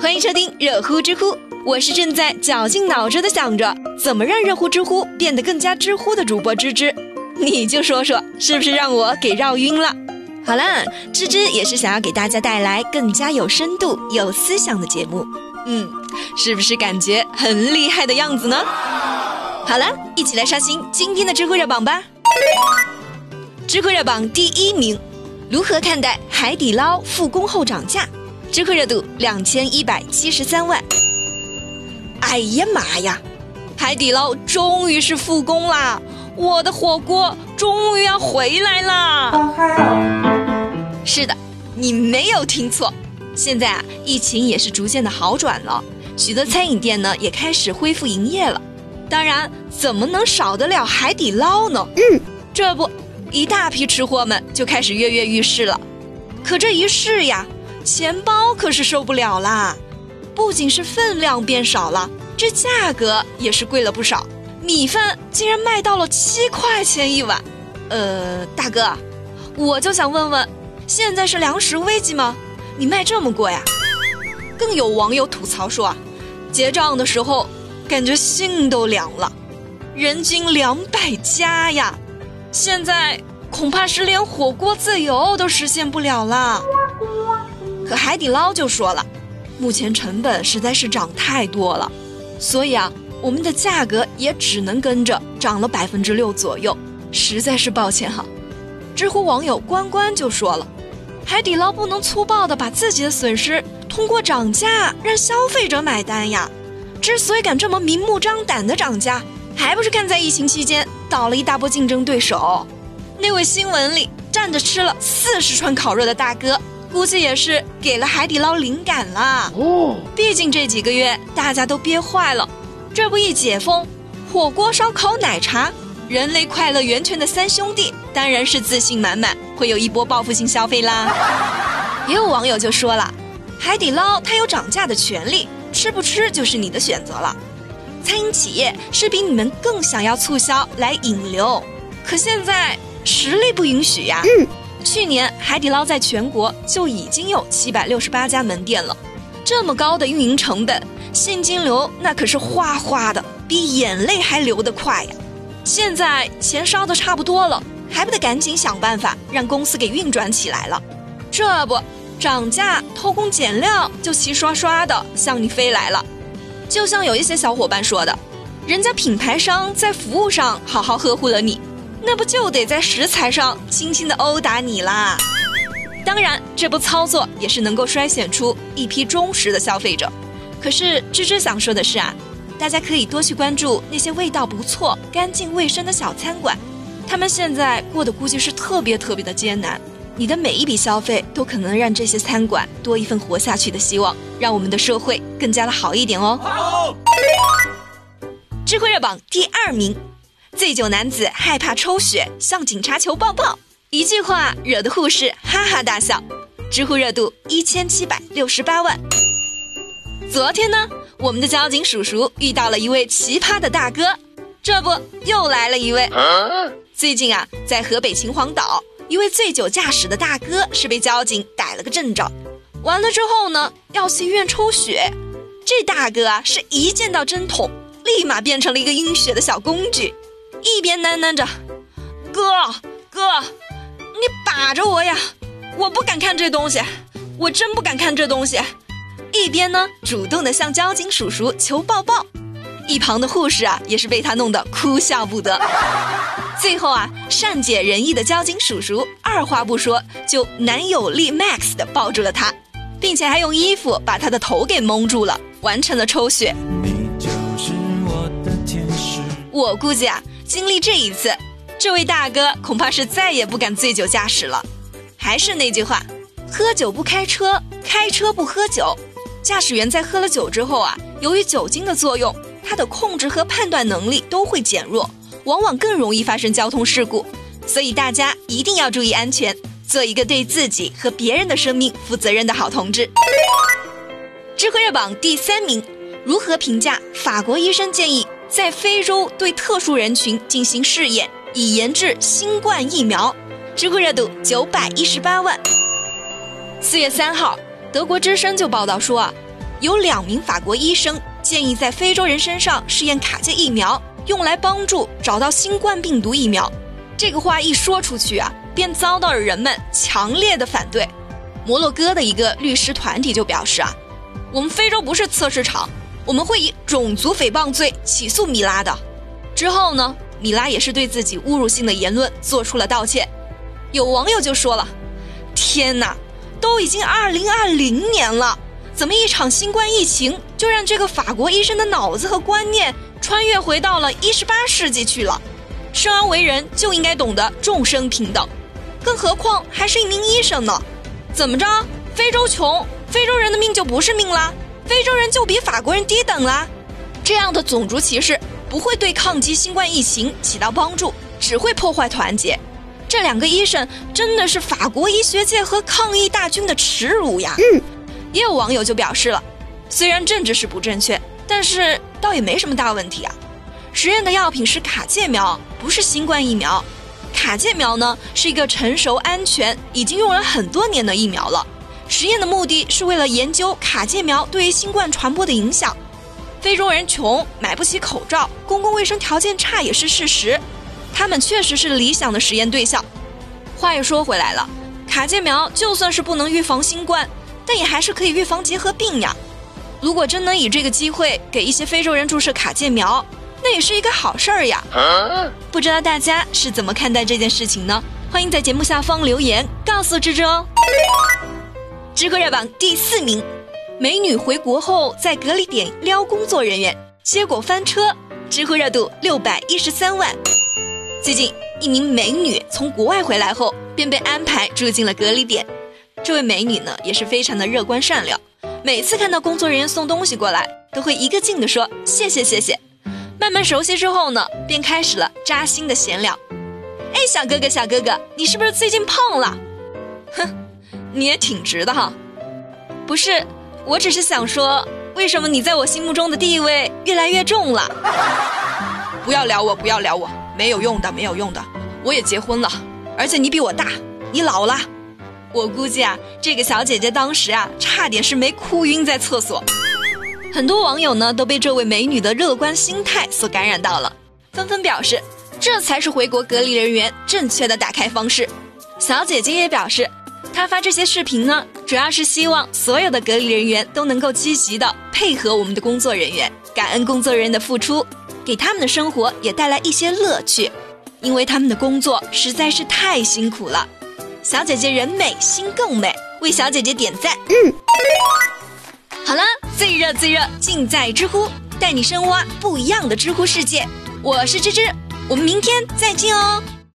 欢迎收听热乎知乎，我是正在绞尽脑汁的想着怎么让热乎知乎变得更加知乎的主播芝芝，你就说说是不是让我给绕晕了？好了，芝芝也是想要给大家带来更加有深度、有思想的节目，嗯，是不是感觉很厉害的样子呢？好了，一起来刷新今天的知乎热榜吧。知乎热榜第一名，如何看待海底捞复工后涨价？知乎热度两千一百七十三万。哎呀妈呀！海底捞终于是复工啦！我的火锅终于要回来啦！是的，你没有听错，现在啊，疫情也是逐渐的好转了，许多餐饮店呢也开始恢复营业了。当然，怎么能少得了海底捞呢？嗯，这不，一大批吃货们就开始跃跃欲试了。可这一试呀！钱包可是受不了啦，不仅是分量变少了，这价格也是贵了不少。米饭竟然卖到了七块钱一碗，呃，大哥，我就想问问，现在是粮食危机吗？你卖这么贵啊？更有网友吐槽说啊，结账的时候感觉心都凉了，人均两百加呀，现在恐怕是连火锅自由都实现不了啦。可海底捞就说了，目前成本实在是涨太多了，所以啊，我们的价格也只能跟着涨了百分之六左右，实在是抱歉哈。知乎网友关关就说了，海底捞不能粗暴的把自己的损失通过涨价让消费者买单呀。之所以敢这么明目张胆的涨价，还不是看在疫情期间倒了一大波竞争对手，那位新闻里站着吃了四十串烤肉的大哥。估计也是给了海底捞灵感啦。哦，毕竟这几个月大家都憋坏了，这不一解封，火锅、烧烤、奶茶，人类快乐源泉的三兄弟当然是自信满满，会有一波报复性消费啦。也有网友就说了，海底捞它有涨价的权利，吃不吃就是你的选择了。餐饮企业是比你们更想要促销来引流，可现在实力不允许呀。嗯。去年海底捞在全国就已经有七百六十八家门店了，这么高的运营成本，现金流那可是哗哗的，比眼泪还流得快呀！现在钱烧的差不多了，还不得赶紧想办法让公司给运转起来了？这不涨价、偷工减料就齐刷刷的向你飞来了。就像有一些小伙伴说的，人家品牌商在服务上好好呵护了你。那不就得在食材上轻轻的殴打你啦？当然，这波操作也是能够筛选出一批忠实的消费者。可是芝芝想说的是啊，大家可以多去关注那些味道不错、干净卫生的小餐馆，他们现在过得估计是特别特别的艰难。你的每一笔消费都可能让这些餐馆多一份活下去的希望，让我们的社会更加的好一点哦。好，智慧热榜第二名。醉酒男子害怕抽血，向警察求抱抱，一句话惹得护士哈哈大笑。知乎热度一千七百六十八万。昨天呢，我们的交警叔叔遇到了一位奇葩的大哥，这不又来了一位。最近啊，在河北秦皇岛，一位醉酒驾驶的大哥是被交警逮了个正着。完了之后呢，要去医院抽血，这大哥啊是一见到针筒，立马变成了一个晕血的小工具。一边喃喃着：“哥哥，你把着我呀，我不敢看这东西，我真不敢看这东西。”一边呢，主动的向交警叔叔求抱抱。一旁的护士啊，也是被他弄得哭笑不得。最后啊，善解人意的交警叔叔二话不说，就男友力 max 的抱住了他，并且还用衣服把他的头给蒙住了，完成了抽血。你就是我估计啊。经历这一次，这位大哥恐怕是再也不敢醉酒驾驶了。还是那句话，喝酒不开车，开车不喝酒。驾驶员在喝了酒之后啊，由于酒精的作用，他的控制和判断能力都会减弱，往往更容易发生交通事故。所以大家一定要注意安全，做一个对自己和别人的生命负责任的好同志。智慧热榜第三名，如何评价法国医生建议？在非洲对特殊人群进行试验，以研制新冠疫苗。知乎热度九百一十八万。四月三号，德国之声就报道说啊，有两名法国医生建议在非洲人身上试验卡介疫苗，用来帮助找到新冠病毒疫苗。这个话一说出去啊，便遭到了人们强烈的反对。摩洛哥的一个律师团体就表示啊，我们非洲不是测试场，我们会以种族诽谤罪起诉米拉的。之后呢，米拉也是对自己侮辱性的言论做出了道歉。有网友就说了：“天哪，都已经二零二零年了，怎么一场新冠疫情就让这个法国医生的脑子和观念穿越回到了一十八世纪去了？”生而为人就应该懂得众生平等，更何况还是一名医生呢？怎么着？非洲穷，非洲人的命就不是命啦？非洲人就比法国人低等啦？这样的种族歧视不会对抗击新冠疫情起到帮助，只会破坏团结。这两个医生真的是法国医学界和抗疫大军的耻辱呀！嗯，也有网友就表示了，虽然政治是不正确，但是倒也没什么大问题啊。实验的药品是卡介苗，不是新冠疫苗。卡介苗呢是一个成熟、安全、已经用了很多年的疫苗了。实验的目的是为了研究卡介苗对于新冠传播的影响。非洲人穷，买不起口罩，公共卫生条件差也是事实。他们确实是理想的实验对象。话又说回来了，卡介苗就算是不能预防新冠，但也还是可以预防结核病呀。如果真能以这个机会给一些非洲人注射卡介苗，那也是一个好事儿呀，不知道大家是怎么看待这件事情呢？欢迎在节目下方留言告诉芝芝哦。知乎热榜第四名，美女回国后在隔离点撩工作人员，结果翻车，知乎热度六百一十三万。最近，一名美女从国外回来后便被安排住进了隔离点，这位美女呢也是非常的乐观善良，每次看到工作人员送东西过来，都会一个劲的说谢谢谢谢。慢慢熟悉之后呢，便开始了扎心的闲聊。哎，小哥哥，小哥哥，你是不是最近胖了？哼，你也挺直的哈。不是，我只是想说，为什么你在我心目中的地位越来越重了？不要聊我，不要聊我，没有用的，没有用的。我也结婚了，而且你比我大，你老了。我估计啊，这个小姐姐当时啊，差点是没哭晕在厕所。很多网友呢都被这位美女的乐观心态所感染到了，纷纷表示这才是回国隔离人员正确的打开方式。小姐姐也表示，她发这些视频呢，主要是希望所有的隔离人员都能够积极的配合我们的工作人员，感恩工作人员的付出，给他们的生活也带来一些乐趣，因为他们的工作实在是太辛苦了。小姐姐人美心更美，为小姐姐点赞。嗯。好了，最热最热尽在知乎，带你深挖不一样的知乎世界。我是芝芝，我们明天再见哦。